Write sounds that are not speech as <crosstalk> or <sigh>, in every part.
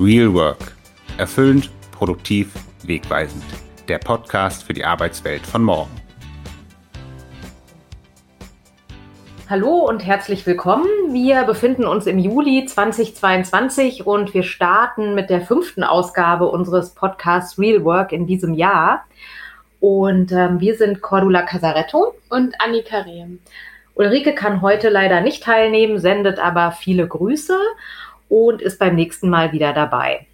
Real Work. Erfüllend, produktiv, wegweisend. Der Podcast für die Arbeitswelt von morgen. Hallo und herzlich willkommen. Wir befinden uns im Juli 2022 und wir starten mit der fünften Ausgabe unseres Podcasts Real Work in diesem Jahr. Und ähm, wir sind Cordula Casaretto und Annika Rehm. Ulrike kann heute leider nicht teilnehmen, sendet aber viele Grüße und ist beim nächsten Mal wieder dabei.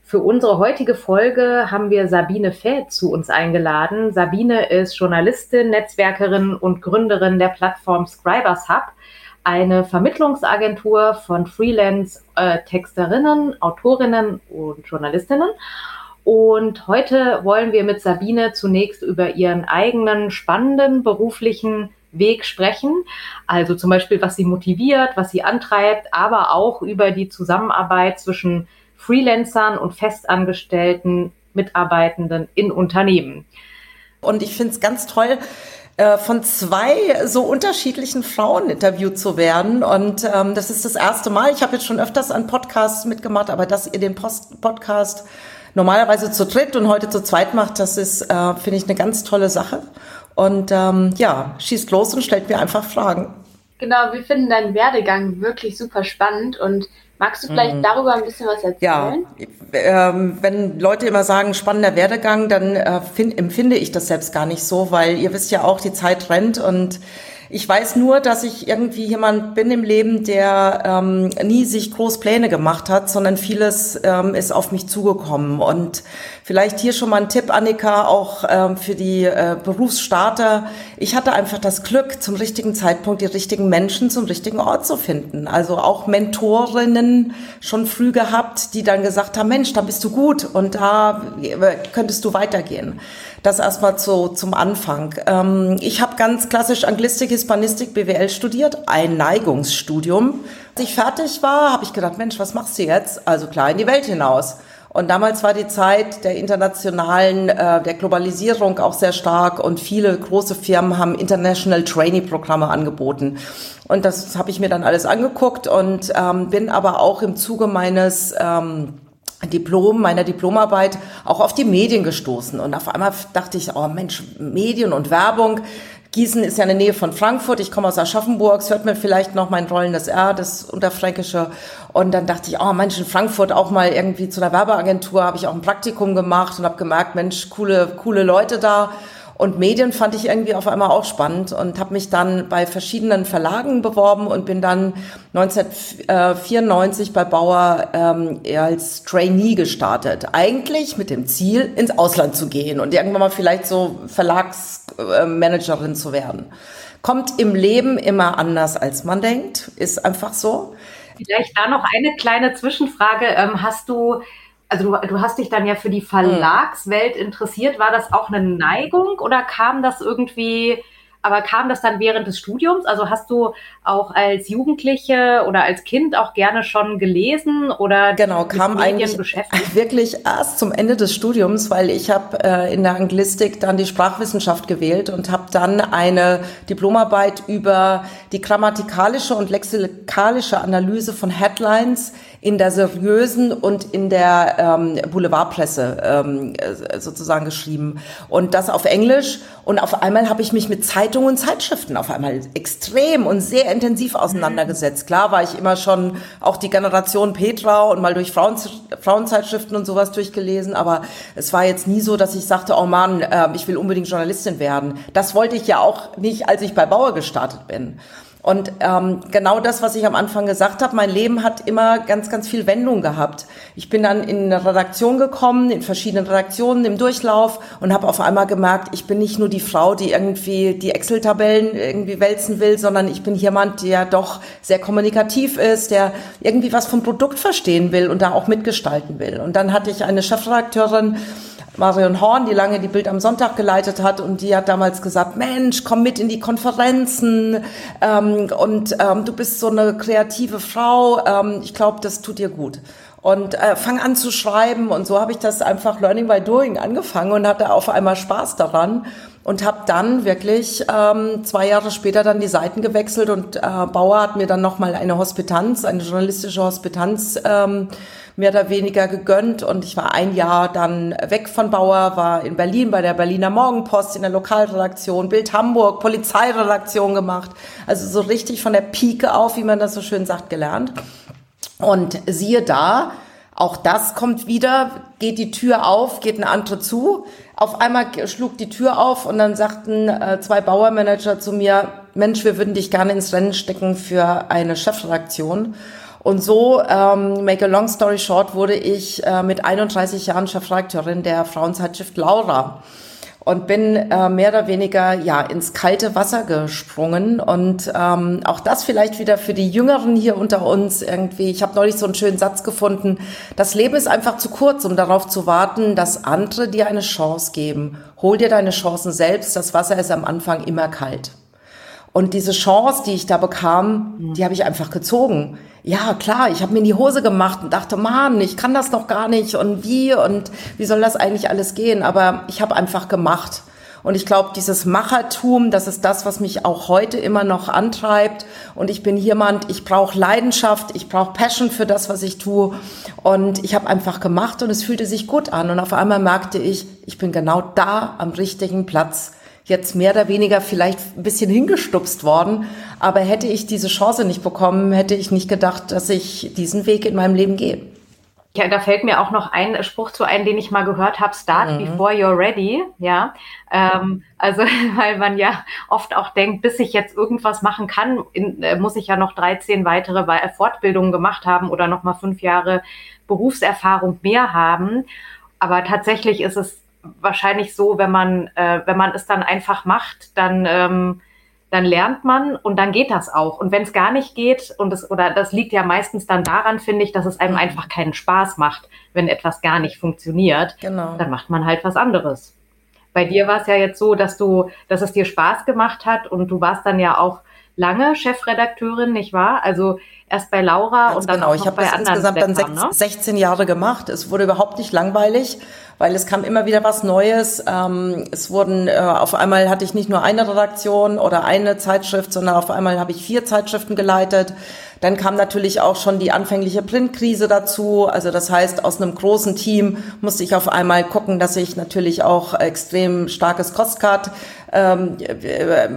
Für unsere heutige Folge haben wir Sabine Feld zu uns eingeladen. Sabine ist Journalistin, Netzwerkerin und Gründerin der Plattform Scribers Hub, eine Vermittlungsagentur von Freelance-Texterinnen, Autorinnen und Journalistinnen. Und heute wollen wir mit Sabine zunächst über ihren eigenen spannenden beruflichen Weg sprechen. Also zum Beispiel, was sie motiviert, was sie antreibt, aber auch über die Zusammenarbeit zwischen Freelancern und festangestellten Mitarbeitenden in Unternehmen. Und ich finde es ganz toll, äh, von zwei so unterschiedlichen Frauen interviewt zu werden. Und ähm, das ist das erste Mal. Ich habe jetzt schon öfters an Podcasts mitgemacht, aber dass ihr den Post Podcast normalerweise zu dritt und heute zu zweit macht, das ist, äh, finde ich, eine ganz tolle Sache. Und ähm, ja, schießt los und stellt mir einfach Fragen. Genau, wir finden deinen Werdegang wirklich super spannend und magst du vielleicht mhm. darüber ein bisschen was erzählen? Ja, ähm, wenn Leute immer sagen, spannender Werdegang, dann äh, find, empfinde ich das selbst gar nicht so, weil ihr wisst ja auch, die Zeit rennt und ich weiß nur, dass ich irgendwie jemand bin im Leben, der ähm, nie sich groß Pläne gemacht hat, sondern vieles ähm, ist auf mich zugekommen. Und vielleicht hier schon mal ein Tipp, Annika, auch ähm, für die äh, Berufsstarter. Ich hatte einfach das Glück, zum richtigen Zeitpunkt die richtigen Menschen zum richtigen Ort zu finden. Also auch Mentorinnen schon früh gehabt, die dann gesagt haben, Mensch, da bist du gut und da äh, könntest du weitergehen. Das erstmal zu, zum Anfang. Ähm, ich habe ganz klassisch Anglistik, Hispanistik, BWL studiert, ein Neigungsstudium. Als ich fertig war, habe ich gedacht, Mensch, was machst du jetzt? Also klar, in die Welt hinaus. Und damals war die Zeit der internationalen, äh, der Globalisierung auch sehr stark und viele große Firmen haben International Trainee Programme angeboten. Und das habe ich mir dann alles angeguckt und ähm, bin aber auch im Zuge meines ähm, Diplom, meiner Diplomarbeit auch auf die Medien gestoßen. Und auf einmal dachte ich, oh Mensch, Medien und Werbung. Gießen ist ja in der Nähe von Frankfurt. Ich komme aus Aschaffenburg. Es hört mir vielleicht noch mein rollendes R, das Unterfränkische. Und dann dachte ich, oh Mensch, in Frankfurt auch mal irgendwie zu einer Werbeagentur habe ich auch ein Praktikum gemacht und habe gemerkt, Mensch, coole, coole Leute da. Und Medien fand ich irgendwie auf einmal auch spannend und habe mich dann bei verschiedenen Verlagen beworben und bin dann 1994 bei Bauer ähm, als Trainee gestartet. Eigentlich mit dem Ziel, ins Ausland zu gehen und irgendwann mal vielleicht so Verlagsmanagerin zu werden. Kommt im Leben immer anders, als man denkt, ist einfach so. Vielleicht da noch eine kleine Zwischenfrage. Ähm, hast du also du, du hast dich dann ja für die Verlagswelt interessiert. War das auch eine Neigung oder kam das irgendwie aber kam das dann während des Studiums? Also hast du auch als Jugendliche oder als Kind auch gerne schon gelesen oder genau kam eigentlich beschäftigt? wirklich erst zum Ende des Studiums, weil ich habe äh, in der Anglistik dann die Sprachwissenschaft gewählt und habe dann eine Diplomarbeit über die grammatikalische und lexikalische Analyse von Headlines in der seriösen und in der ähm, Boulevardpresse ähm, äh, sozusagen geschrieben und das auf Englisch und auf einmal habe ich mich mit Zeitungen und Zeitschriften auf einmal extrem und sehr intensiv auseinandergesetzt. Klar war ich immer schon auch die Generation Petra und mal durch Frauen, Frauenzeitschriften und sowas durchgelesen, aber es war jetzt nie so, dass ich sagte, oh Mann, äh, ich will unbedingt Journalistin werden. Das wollte ich ja auch nicht, als ich bei Bauer gestartet bin. Und ähm, genau das, was ich am Anfang gesagt habe, mein Leben hat immer ganz, ganz viel Wendung gehabt. Ich bin dann in eine Redaktion gekommen, in verschiedenen Redaktionen im Durchlauf und habe auf einmal gemerkt, ich bin nicht nur die Frau, die irgendwie die Excel-Tabellen irgendwie wälzen will, sondern ich bin jemand, der doch sehr kommunikativ ist, der irgendwie was vom Produkt verstehen will und da auch mitgestalten will. Und dann hatte ich eine Chefredakteurin, Marion Horn, die lange die Bild am Sonntag geleitet hat und die hat damals gesagt, Mensch, komm mit in die Konferenzen ähm, und ähm, du bist so eine kreative Frau, ähm, ich glaube, das tut dir gut. Und äh, fang an zu schreiben und so habe ich das einfach Learning by Doing angefangen und hatte auf einmal Spaß daran und habe dann wirklich ähm, zwei Jahre später dann die Seiten gewechselt und äh, Bauer hat mir dann nochmal eine Hospitanz, eine journalistische Hospitanz ähm, mehr oder weniger gegönnt und ich war ein Jahr dann weg von Bauer, war in Berlin bei der Berliner Morgenpost in der Lokalredaktion, Bild Hamburg, Polizeiredaktion gemacht, also so richtig von der Pike auf, wie man das so schön sagt, gelernt. Und siehe da, auch das kommt wieder, geht die Tür auf, geht ein andere zu. Auf einmal schlug die Tür auf und dann sagten äh, zwei Bauermanager zu mir, Mensch, wir würden dich gerne ins Rennen stecken für eine Chefredaktion. Und so, ähm, make a long story short, wurde ich äh, mit 31 Jahren Chefredakteurin der Frauenzeitschrift Laura und bin äh, mehr oder weniger ja ins kalte Wasser gesprungen und ähm, auch das vielleicht wieder für die Jüngeren hier unter uns irgendwie. Ich habe neulich so einen schönen Satz gefunden: Das Leben ist einfach zu kurz, um darauf zu warten, dass andere dir eine Chance geben. Hol dir deine Chancen selbst. Das Wasser ist am Anfang immer kalt. Und diese Chance, die ich da bekam, die habe ich einfach gezogen ja klar, ich habe mir in die Hose gemacht und dachte, Mann, ich kann das noch gar nicht und wie und wie soll das eigentlich alles gehen? Aber ich habe einfach gemacht. Und ich glaube, dieses Machertum, das ist das, was mich auch heute immer noch antreibt. Und ich bin jemand, ich brauche Leidenschaft, ich brauche Passion für das, was ich tue. Und ich habe einfach gemacht und es fühlte sich gut an. Und auf einmal merkte ich, ich bin genau da am richtigen Platz jetzt mehr oder weniger vielleicht ein bisschen hingestupst worden. Aber hätte ich diese Chance nicht bekommen, hätte ich nicht gedacht, dass ich diesen Weg in meinem Leben gehe. Ja, da fällt mir auch noch ein Spruch zu ein, den ich mal gehört habe: Start mhm. before you're ready. Ja, ähm, also <laughs> weil man ja oft auch denkt, bis ich jetzt irgendwas machen kann, in, äh, muss ich ja noch 13 weitere Fortbildungen gemacht haben oder noch mal fünf Jahre Berufserfahrung mehr haben. Aber tatsächlich ist es wahrscheinlich so, wenn man, äh, wenn man es dann einfach macht, dann, ähm, dann lernt man und dann geht das auch. Und wenn es gar nicht geht, und es, oder das liegt ja meistens dann daran, finde ich, dass es einem mhm. einfach keinen Spaß macht, wenn etwas gar nicht funktioniert, genau. dann macht man halt was anderes. Bei dir war es ja jetzt so, dass du, dass es dir Spaß gemacht hat und du warst dann ja auch lange Chefredakteurin, nicht wahr? Also erst bei Laura Ganz und dann genau. auch noch ich bei anderen. insgesamt dann sechs, ne? 16 Jahre gemacht. Es wurde überhaupt nicht langweilig weil es kam immer wieder was Neues. Ähm, es wurden, äh, auf einmal hatte ich nicht nur eine Redaktion oder eine Zeitschrift, sondern auf einmal habe ich vier Zeitschriften geleitet. Dann kam natürlich auch schon die anfängliche Printkrise dazu. Also das heißt, aus einem großen Team musste ich auf einmal gucken, dass ich natürlich auch extrem starkes Costcard ähm,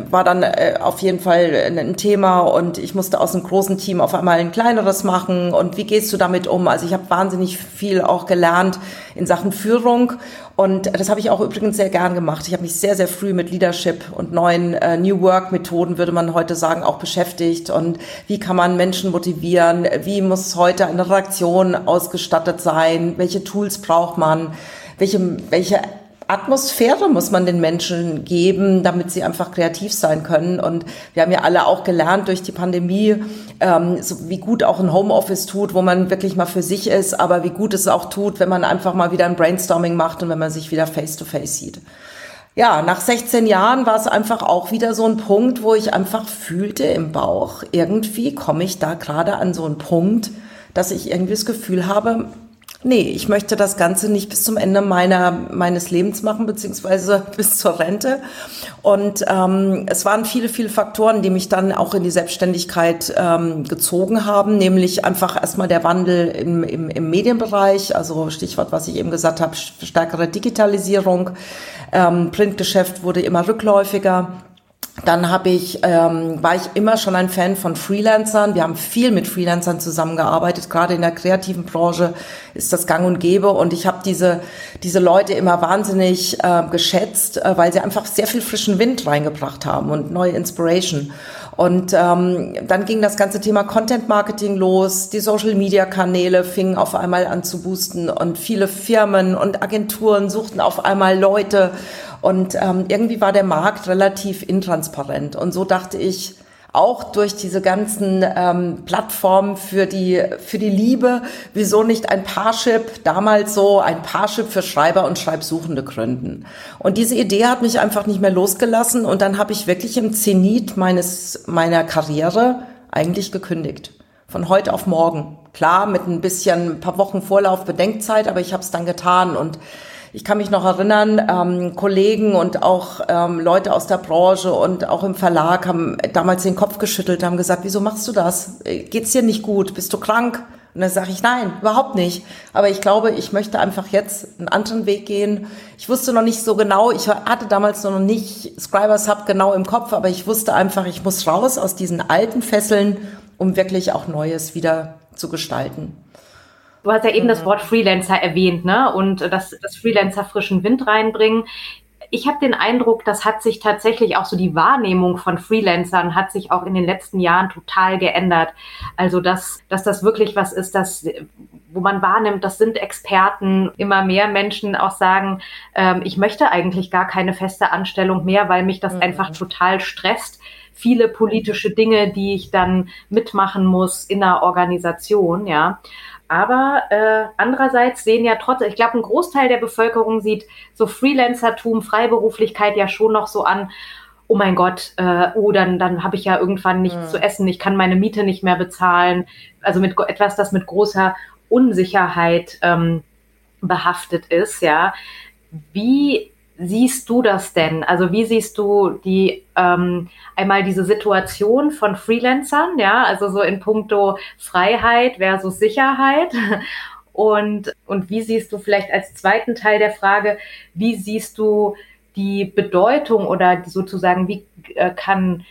war dann äh, auf jeden Fall ein Thema und ich musste aus einem großen Team auf einmal ein kleineres machen und wie gehst du damit um? Also ich habe wahnsinnig viel auch gelernt in Sachen Führung und das habe ich auch übrigens sehr gern gemacht. Ich habe mich sehr, sehr früh mit Leadership und neuen äh, New Work Methoden, würde man heute sagen, auch beschäftigt. Und wie kann man Menschen motivieren? Wie muss heute eine Redaktion ausgestattet sein? Welche Tools braucht man? Welche, welche Atmosphäre muss man den Menschen geben, damit sie einfach kreativ sein können. Und wir haben ja alle auch gelernt durch die Pandemie, ähm, so wie gut auch ein Homeoffice tut, wo man wirklich mal für sich ist, aber wie gut es auch tut, wenn man einfach mal wieder ein Brainstorming macht und wenn man sich wieder face-to-face -face sieht. Ja, nach 16 Jahren war es einfach auch wieder so ein Punkt, wo ich einfach fühlte im Bauch, irgendwie komme ich da gerade an so einen Punkt, dass ich irgendwie das Gefühl habe, Nee, ich möchte das Ganze nicht bis zum Ende meiner, meines Lebens machen, beziehungsweise <laughs> bis zur Rente. Und ähm, es waren viele, viele Faktoren, die mich dann auch in die Selbstständigkeit ähm, gezogen haben, nämlich einfach erstmal der Wandel im, im, im Medienbereich, also Stichwort, was ich eben gesagt habe, stärkere Digitalisierung. Ähm, Printgeschäft wurde immer rückläufiger. Dann habe ich, ähm, war ich immer schon ein Fan von Freelancern. Wir haben viel mit Freelancern zusammengearbeitet. Gerade in der kreativen Branche ist das gang und gäbe. Und ich habe diese, diese Leute immer wahnsinnig äh, geschätzt, äh, weil sie einfach sehr viel frischen Wind reingebracht haben und neue Inspiration. Und ähm, dann ging das ganze Thema Content Marketing los. Die Social Media Kanäle fingen auf einmal an zu boosten und viele Firmen und Agenturen suchten auf einmal Leute. Und ähm, irgendwie war der Markt relativ intransparent. Und so dachte ich, auch durch diese ganzen ähm, Plattformen für die, für die Liebe, wieso nicht ein Parship, damals so ein Parship für Schreiber und Schreibsuchende gründen. Und diese Idee hat mich einfach nicht mehr losgelassen und dann habe ich wirklich im Zenit meines, meiner Karriere eigentlich gekündigt. Von heute auf morgen. Klar, mit ein bisschen, ein paar Wochen Vorlauf, Bedenkzeit, aber ich habe es dann getan und ich kann mich noch erinnern, ähm, Kollegen und auch ähm, Leute aus der Branche und auch im Verlag haben damals den Kopf geschüttelt, haben gesagt, wieso machst du das? Geht's dir nicht gut? Bist du krank? Und dann sage ich, nein, überhaupt nicht. Aber ich glaube, ich möchte einfach jetzt einen anderen Weg gehen. Ich wusste noch nicht so genau, ich hatte damals noch nicht Scribers Hub genau im Kopf, aber ich wusste einfach, ich muss raus aus diesen alten Fesseln, um wirklich auch Neues wieder zu gestalten. Du hast ja eben das Wort Freelancer erwähnt, ne? Und dass das Freelancer frischen Wind reinbringen. Ich habe den Eindruck, das hat sich tatsächlich auch so die Wahrnehmung von Freelancern hat sich auch in den letzten Jahren total geändert. Also dass, dass das wirklich was ist, das wo man wahrnimmt, das sind Experten. Immer mehr Menschen auch sagen, ähm, ich möchte eigentlich gar keine feste Anstellung mehr, weil mich das mhm. einfach total stresst. Viele politische Dinge, die ich dann mitmachen muss in einer Organisation, ja. Aber äh, andererseits sehen ja trotzdem, ich glaube, ein Großteil der Bevölkerung sieht so Freelancertum, Freiberuflichkeit ja schon noch so an, oh mein Gott, äh, oh, dann, dann habe ich ja irgendwann nichts mhm. zu essen, ich kann meine Miete nicht mehr bezahlen. Also mit etwas, das mit großer Unsicherheit ähm, behaftet ist, ja. Wie siehst du das denn? Also wie siehst du die ähm, einmal diese Situation von Freelancern, ja, also so in puncto Freiheit versus Sicherheit <laughs> und und wie siehst du vielleicht als zweiten Teil der Frage, wie siehst du die Bedeutung oder sozusagen wie äh, kann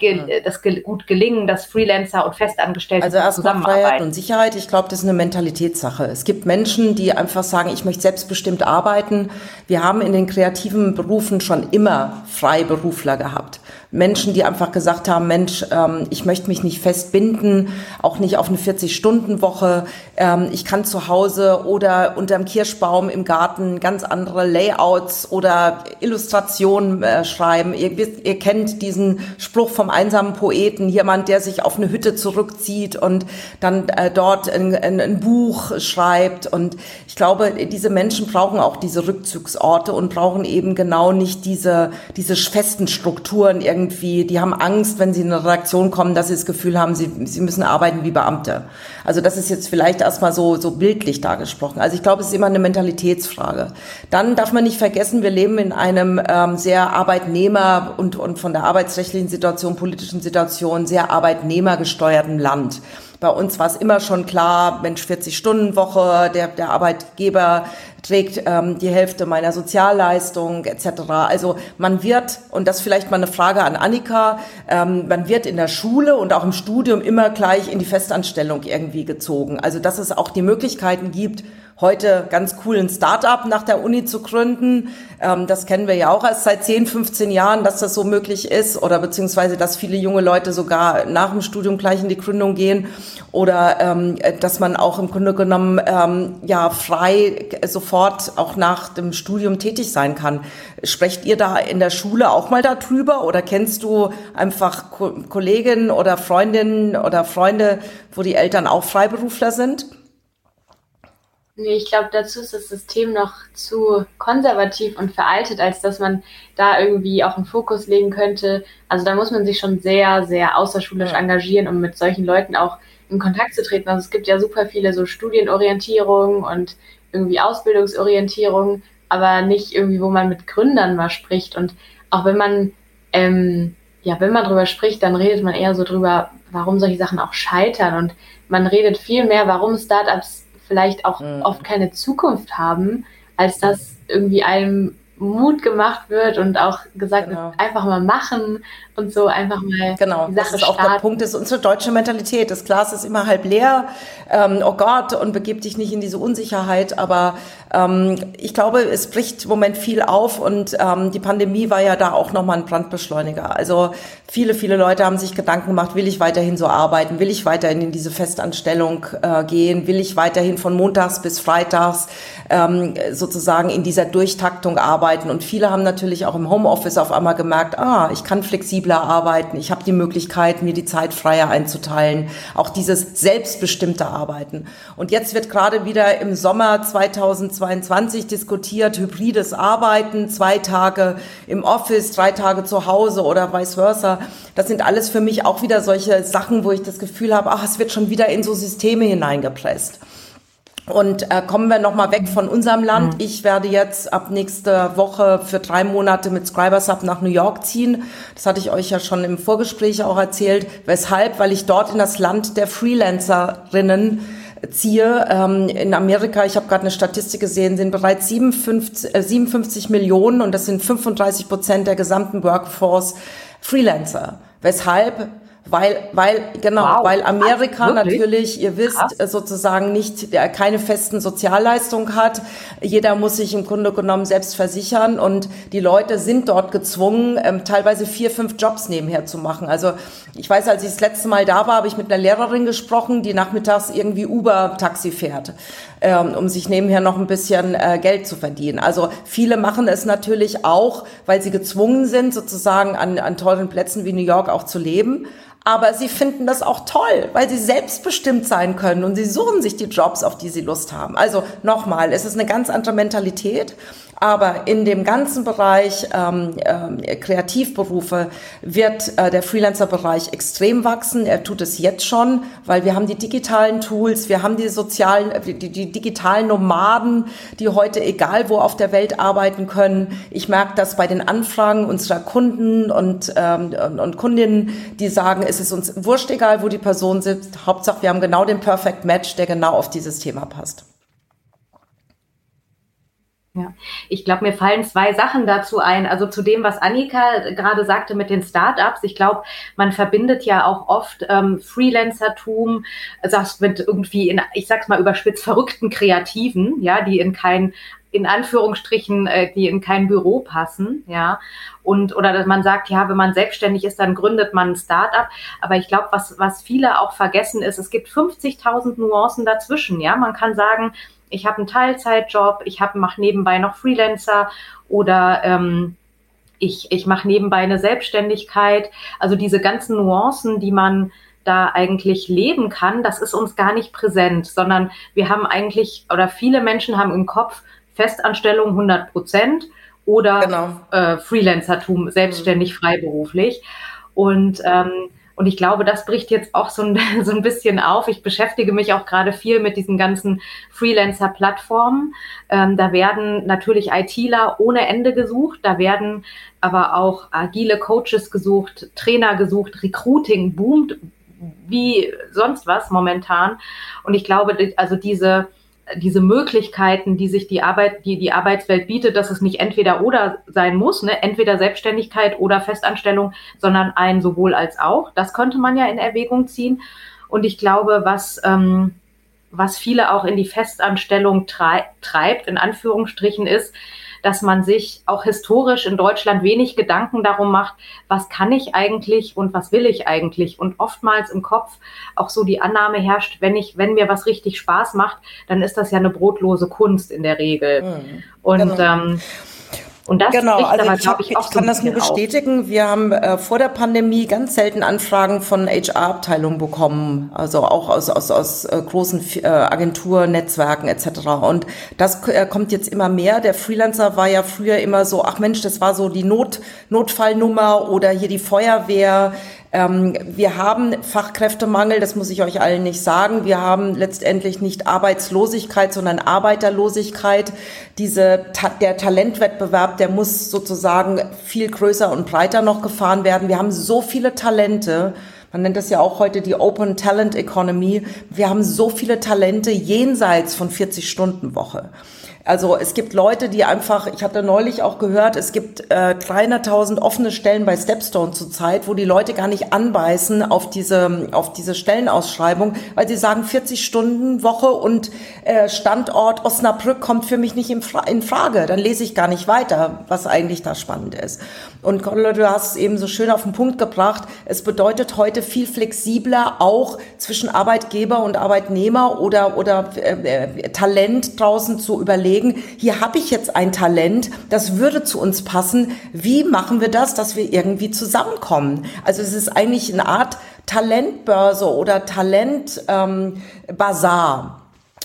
ge das ge gut gelingen, dass Freelancer und Festangestellte also erstmal Freiheit und Sicherheit. Ich glaube, das ist eine Mentalitätssache. Es gibt Menschen, die einfach sagen, ich möchte selbstbestimmt arbeiten. Wir haben in den kreativen Berufen schon immer Freiberufler gehabt. Menschen, die einfach gesagt haben, Mensch, ähm, ich möchte mich nicht festbinden, auch nicht auf eine 40-Stunden-Woche. Ähm, ich kann zu Hause oder unterm Kirschbaum im Garten ganz andere Layouts oder Illustrationen äh, schreiben. Ihr, ihr kennt diesen Spruch vom einsamen Poeten, jemand, der sich auf eine Hütte zurückzieht und dann äh, dort ein, ein, ein Buch schreibt. Und ich glaube, diese Menschen brauchen auch diese Rückzugsorte und brauchen eben genau nicht diese, diese festen Strukturen irgendwie irgendwie, die haben Angst, wenn sie in eine Redaktion kommen, dass sie das Gefühl haben, sie, sie müssen arbeiten wie Beamte. Also das ist jetzt vielleicht erstmal so, so bildlich dargesprochen. Also ich glaube, es ist immer eine Mentalitätsfrage. Dann darf man nicht vergessen, wir leben in einem ähm, sehr Arbeitnehmer und, und von der arbeitsrechtlichen Situation, politischen Situation sehr arbeitnehmergesteuerten Land. Bei uns war es immer schon klar, Mensch, 40-Stunden-Woche, der, der Arbeitgeber trägt ähm, die Hälfte meiner Sozialleistung etc. Also man wird, und das vielleicht mal eine Frage an Annika, ähm, man wird in der Schule und auch im Studium immer gleich in die Festanstellung irgendwie gezogen. Also dass es auch die Möglichkeiten gibt, heute ganz cool ein Start-up nach der Uni zu gründen. Ähm, das kennen wir ja auch erst seit 10, 15 Jahren, dass das so möglich ist oder beziehungsweise, dass viele junge Leute sogar nach dem Studium gleich in die Gründung gehen oder ähm, dass man auch im Grunde genommen ähm, ja frei sofort auch nach dem Studium tätig sein kann. Sprecht ihr da in der Schule auch mal darüber oder kennst du einfach Ko Kolleginnen oder Freundinnen oder Freunde, wo die Eltern auch Freiberufler sind? Nee, ich glaube, dazu ist das System noch zu konservativ und veraltet, als dass man da irgendwie auch einen Fokus legen könnte. Also da muss man sich schon sehr, sehr außerschulisch engagieren, um mit solchen Leuten auch in Kontakt zu treten. Also es gibt ja super viele so Studienorientierungen und irgendwie Ausbildungsorientierungen, aber nicht irgendwie, wo man mit Gründern mal spricht. Und auch wenn man, ähm, ja, wenn man drüber spricht, dann redet man eher so drüber, warum solche Sachen auch scheitern. Und man redet viel mehr, warum Startups vielleicht auch mhm. oft keine Zukunft haben, als dass irgendwie einem Mut gemacht wird und auch gesagt genau. wird, einfach mal machen und so einfach mal genau, die Sache das ist starten. auch der Punkt, ist unsere deutsche Mentalität. Das Glas ist immer halb leer. Ähm, oh Gott, und begib dich nicht in diese Unsicherheit. Aber ähm, ich glaube, es bricht im Moment viel auf und ähm, die Pandemie war ja da auch nochmal ein Brandbeschleuniger. Also viele, viele Leute haben sich Gedanken gemacht, will ich weiterhin so arbeiten? Will ich weiterhin in diese Festanstellung äh, gehen? Will ich weiterhin von montags bis freitags ähm, sozusagen in dieser Durchtaktung arbeiten? Und viele haben natürlich auch im Homeoffice auf einmal gemerkt, ah, ich kann flexibler arbeiten, ich habe die Möglichkeit, mir die Zeit freier einzuteilen, auch dieses selbstbestimmte Arbeiten. Und jetzt wird gerade wieder im Sommer 2022 diskutiert, hybrides Arbeiten, zwei Tage im Office, drei Tage zu Hause oder vice versa. Das sind alles für mich auch wieder solche Sachen, wo ich das Gefühl habe, ach, es wird schon wieder in so Systeme hineingepresst. Und äh, kommen wir nochmal weg von unserem Land. Mhm. Ich werde jetzt ab nächste Woche für drei Monate mit Scribersub nach New York ziehen. Das hatte ich euch ja schon im Vorgespräch auch erzählt. Weshalb? Weil ich dort in das Land der Freelancerinnen ziehe. Ähm, in Amerika, ich habe gerade eine Statistik gesehen, sind bereits 57, äh, 57 Millionen und das sind 35 Prozent der gesamten Workforce Freelancer. Weshalb weil, weil, genau, wow. weil Amerika Ach, natürlich, ihr wisst, Krass. sozusagen nicht, keine festen Sozialleistungen hat. Jeder muss sich im Grunde genommen selbst versichern und die Leute sind dort gezwungen, ähm, teilweise vier, fünf Jobs nebenher zu machen. Also ich weiß, als ich das letzte Mal da war, habe ich mit einer Lehrerin gesprochen, die nachmittags irgendwie Uber-Taxi fährt, ähm, um sich nebenher noch ein bisschen äh, Geld zu verdienen. Also viele machen es natürlich auch, weil sie gezwungen sind, sozusagen an, an teuren Plätzen wie New York auch zu leben aber sie finden das auch toll, weil sie selbstbestimmt sein können und sie suchen sich die Jobs, auf die sie Lust haben. Also nochmal, es ist eine ganz andere Mentalität aber in dem ganzen Bereich ähm, äh, Kreativberufe wird äh, der Freelancer-Bereich extrem wachsen. Er tut es jetzt schon, weil wir haben die digitalen Tools, wir haben die sozialen, äh, die, die digitalen Nomaden, die heute egal wo auf der Welt arbeiten können. Ich merke das bei den Anfragen unserer Kunden und, ähm, und, und Kundinnen, die sagen, es ist uns wurscht egal, wo die Person sitzt. Hauptsache, wir haben genau den Perfect Match, der genau auf dieses Thema passt. Ja, ich glaube, mir fallen zwei Sachen dazu ein. Also zu dem, was Annika gerade sagte mit den Startups. Ich glaube, man verbindet ja auch oft ähm, Freelancertum, sagst mit irgendwie in, ich sag's mal überspitzt, verrückten Kreativen, ja, die in kein in Anführungsstrichen, äh, die in kein Büro passen, ja. Und, oder dass man sagt, ja, wenn man selbstständig ist, dann gründet man ein Startup. Aber ich glaube, was, was viele auch vergessen ist, es gibt 50.000 Nuancen dazwischen, ja. Man kann sagen, ich habe einen Teilzeitjob, ich mache nebenbei noch Freelancer oder ähm, ich, ich mache nebenbei eine Selbstständigkeit. Also diese ganzen Nuancen, die man da eigentlich leben kann, das ist uns gar nicht präsent, sondern wir haben eigentlich, oder viele Menschen haben im Kopf Festanstellung 100 Prozent oder genau. äh, Freelancertum, selbstständig, freiberuflich. Und ähm, und ich glaube, das bricht jetzt auch so ein, <laughs> so ein bisschen auf. Ich beschäftige mich auch gerade viel mit diesen ganzen Freelancer-Plattformen. Ähm, da werden natürlich ITler ohne Ende gesucht. Da werden aber auch agile Coaches gesucht, Trainer gesucht. Recruiting boomt wie sonst was momentan. Und ich glaube, also diese, diese Möglichkeiten, die sich die Arbeit, die die Arbeitswelt bietet, dass es nicht entweder oder sein muss, ne? entweder Selbstständigkeit oder Festanstellung, sondern ein sowohl als auch. Das könnte man ja in Erwägung ziehen. Und ich glaube, was ähm, was viele auch in die Festanstellung treibt, in Anführungsstrichen, ist, dass man sich auch historisch in Deutschland wenig Gedanken darum macht, was kann ich eigentlich und was will ich eigentlich. Und oftmals im Kopf auch so die Annahme herrscht, wenn ich, wenn mir was richtig Spaß macht, dann ist das ja eine brotlose Kunst in der Regel. Mhm. Und genau. ähm, und das genau, also aber, ich, hab, ich, ich kann das nur bestätigen. Auf. Wir haben äh, vor der Pandemie ganz selten Anfragen von HR-Abteilungen bekommen, also auch aus, aus, aus äh, großen äh, Agenturnetzwerken etc. Und das äh, kommt jetzt immer mehr. Der Freelancer war ja früher immer so, ach Mensch, das war so die Not, Notfallnummer oder hier die Feuerwehr. Ähm, wir haben Fachkräftemangel, das muss ich euch allen nicht sagen. Wir haben letztendlich nicht Arbeitslosigkeit, sondern Arbeiterlosigkeit. Diese, der Talentwettbewerb, der muss sozusagen viel größer und breiter noch gefahren werden. Wir haben so viele Talente. Man nennt das ja auch heute die Open Talent Economy. Wir haben so viele Talente jenseits von 40 Stunden Woche. Also es gibt Leute, die einfach, ich hatte neulich auch gehört, es gibt äh, 300.000 offene Stellen bei Stepstone zurzeit, wo die Leute gar nicht anbeißen auf diese, auf diese Stellenausschreibung, weil sie sagen, 40 Stunden Woche und äh, Standort Osnabrück kommt für mich nicht in, in Frage. Dann lese ich gar nicht weiter, was eigentlich da spannend ist. Und du hast es eben so schön auf den Punkt gebracht. Es bedeutet heute viel flexibler auch zwischen Arbeitgeber und Arbeitnehmer oder, oder äh, äh Talent draußen zu überlegen, überlegen, hier habe ich jetzt ein Talent, das würde zu uns passen. Wie machen wir das, dass wir irgendwie zusammenkommen? Also es ist eigentlich eine Art Talentbörse oder Talentbazar. Ähm,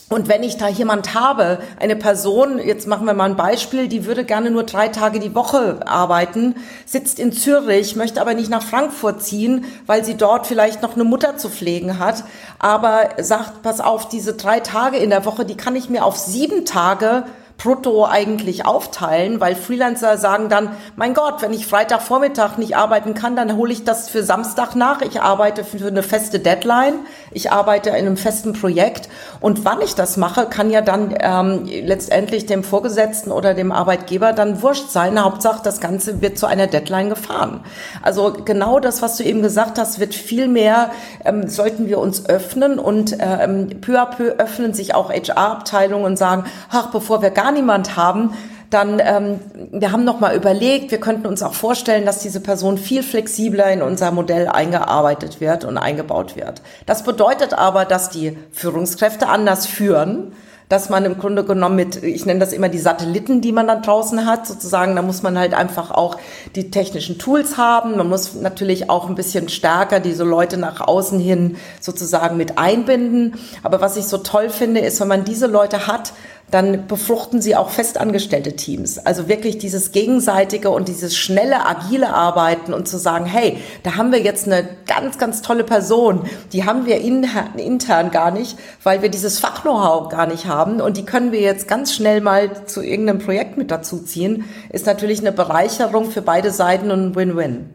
Und wenn ich da jemand habe, eine Person, jetzt machen wir mal ein Beispiel, die würde gerne nur drei Tage die Woche arbeiten, sitzt in Zürich, möchte aber nicht nach Frankfurt ziehen, weil sie dort vielleicht noch eine Mutter zu pflegen hat, aber sagt, pass auf, diese drei Tage in der Woche, die kann ich mir auf sieben Tage brutto eigentlich aufteilen, weil Freelancer sagen dann, mein Gott, wenn ich Freitagvormittag nicht arbeiten kann, dann hole ich das für Samstag nach. Ich arbeite für eine feste Deadline, ich arbeite in einem festen Projekt und wann ich das mache, kann ja dann ähm, letztendlich dem Vorgesetzten oder dem Arbeitgeber dann wurscht sein. Hauptsache, das Ganze wird zu einer Deadline gefahren. Also genau das, was du eben gesagt hast, wird viel mehr, ähm, sollten wir uns öffnen und ähm, peu à peu öffnen sich auch HR-Abteilungen und sagen, ach, bevor wir gar gar niemand haben, dann ähm, wir haben noch mal überlegt, wir könnten uns auch vorstellen, dass diese Person viel flexibler in unser Modell eingearbeitet wird und eingebaut wird. Das bedeutet aber, dass die Führungskräfte anders führen, dass man im Grunde genommen mit, ich nenne das immer die Satelliten, die man dann draußen hat, sozusagen, da muss man halt einfach auch die technischen Tools haben. Man muss natürlich auch ein bisschen stärker diese Leute nach außen hin sozusagen mit einbinden. Aber was ich so toll finde, ist, wenn man diese Leute hat, dann befruchten sie auch festangestellte Teams. Also wirklich dieses gegenseitige und dieses schnelle, agile Arbeiten und zu sagen, hey, da haben wir jetzt eine ganz, ganz tolle Person, die haben wir intern gar nicht, weil wir dieses Fach-Know-how gar nicht haben und die können wir jetzt ganz schnell mal zu irgendeinem Projekt mit dazu ziehen, ist natürlich eine Bereicherung für beide Seiten und Win-Win.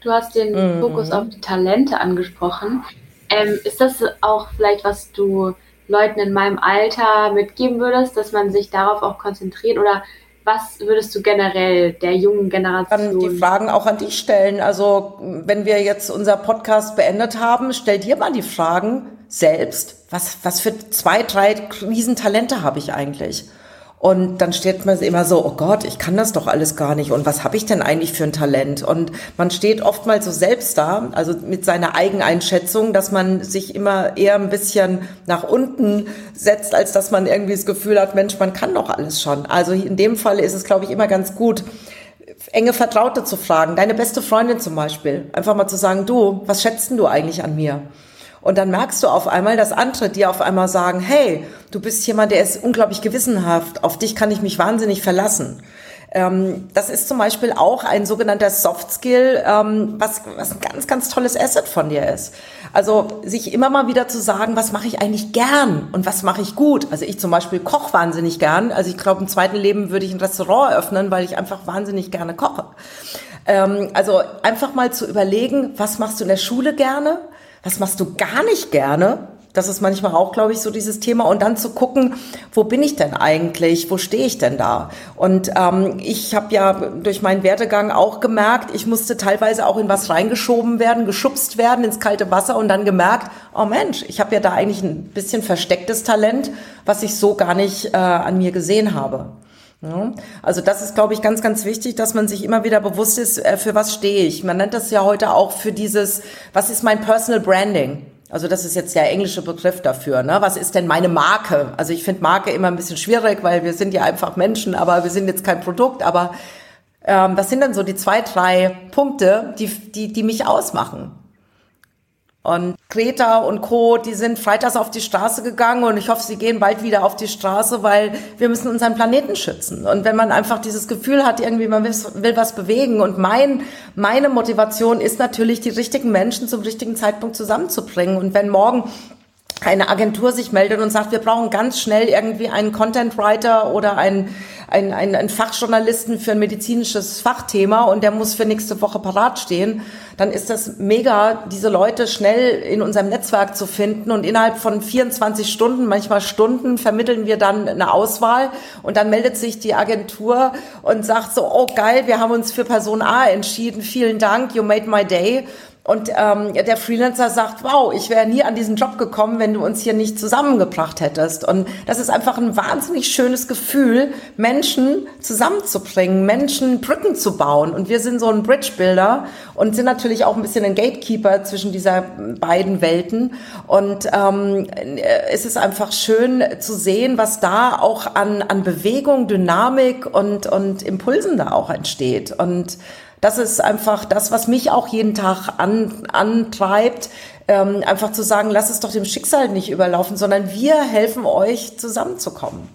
Du hast den mhm. Fokus auf die Talente angesprochen. Ähm, ist das auch vielleicht, was du Leuten in meinem Alter mitgeben würdest, dass man sich darauf auch konzentriert oder was würdest du generell der jungen Generation? Die Fragen auch an dich stellen. Also wenn wir jetzt unser Podcast beendet haben, stell dir mal die Fragen selbst. Was, was für zwei, drei Riesentalente habe ich eigentlich? Und dann steht man immer so, oh Gott, ich kann das doch alles gar nicht. Und was habe ich denn eigentlich für ein Talent? Und man steht oftmals so selbst da, also mit seiner Eigeneinschätzung, dass man sich immer eher ein bisschen nach unten setzt, als dass man irgendwie das Gefühl hat, Mensch, man kann doch alles schon. Also in dem Fall ist es, glaube ich, immer ganz gut, enge Vertraute zu fragen. Deine beste Freundin zum Beispiel. Einfach mal zu sagen, du, was schätzt denn du eigentlich an mir? Und dann merkst du auf einmal, dass andere dir auf einmal sagen, hey, du bist jemand, der ist unglaublich gewissenhaft, auf dich kann ich mich wahnsinnig verlassen. Ähm, das ist zum Beispiel auch ein sogenannter Soft Skill, ähm, was, was ein ganz, ganz tolles Asset von dir ist. Also sich immer mal wieder zu sagen, was mache ich eigentlich gern und was mache ich gut. Also ich zum Beispiel koche wahnsinnig gern. Also ich glaube, im zweiten Leben würde ich ein Restaurant eröffnen, weil ich einfach wahnsinnig gerne koche. Ähm, also einfach mal zu überlegen, was machst du in der Schule gerne? Was machst du gar nicht gerne? Das ist manchmal auch, glaube ich, so dieses Thema. Und dann zu gucken, wo bin ich denn eigentlich? Wo stehe ich denn da? Und ähm, ich habe ja durch meinen Werdegang auch gemerkt, ich musste teilweise auch in was reingeschoben werden, geschubst werden ins kalte Wasser und dann gemerkt, oh Mensch, ich habe ja da eigentlich ein bisschen verstecktes Talent, was ich so gar nicht äh, an mir gesehen habe. Ja, also das ist, glaube ich, ganz, ganz wichtig, dass man sich immer wieder bewusst ist, äh, für was stehe ich. Man nennt das ja heute auch für dieses, was ist mein Personal Branding? Also das ist jetzt der englische Begriff dafür. Ne? Was ist denn meine Marke? Also ich finde Marke immer ein bisschen schwierig, weil wir sind ja einfach Menschen, aber wir sind jetzt kein Produkt. Aber ähm, was sind denn so die zwei, drei Punkte, die, die, die mich ausmachen? Und Greta und Co., die sind freitags auf die Straße gegangen und ich hoffe, sie gehen bald wieder auf die Straße, weil wir müssen unseren Planeten schützen. Und wenn man einfach dieses Gefühl hat, irgendwie man will was bewegen und mein, meine Motivation ist natürlich, die richtigen Menschen zum richtigen Zeitpunkt zusammenzubringen. Und wenn morgen eine Agentur sich meldet und sagt, wir brauchen ganz schnell irgendwie einen Content Writer oder einen, einen, einen, einen Fachjournalisten für ein medizinisches Fachthema und der muss für nächste Woche parat stehen, dann ist das mega, diese Leute schnell in unserem Netzwerk zu finden und innerhalb von 24 Stunden, manchmal Stunden vermitteln wir dann eine Auswahl und dann meldet sich die Agentur und sagt so, oh geil, wir haben uns für Person A entschieden, vielen Dank, you made my day und ähm, der Freelancer sagt, wow, ich wäre nie an diesen Job gekommen, wenn du uns hier nicht zusammengebracht hättest. Und das ist einfach ein wahnsinnig schönes Gefühl, Menschen zusammenzubringen, Menschen Brücken zu bauen. Und wir sind so ein Bridge-Builder und sind natürlich auch ein bisschen ein Gatekeeper zwischen dieser beiden Welten. Und ähm, es ist einfach schön zu sehen, was da auch an, an Bewegung, Dynamik und, und Impulsen da auch entsteht. Und Das ist einfach das, was mich auch jeden Tag an, antreibt, ähm, einfach zu sagen, lass es doch dem Schicksal nicht überlaufen, sondern wir helfen euch zusammenzukommen.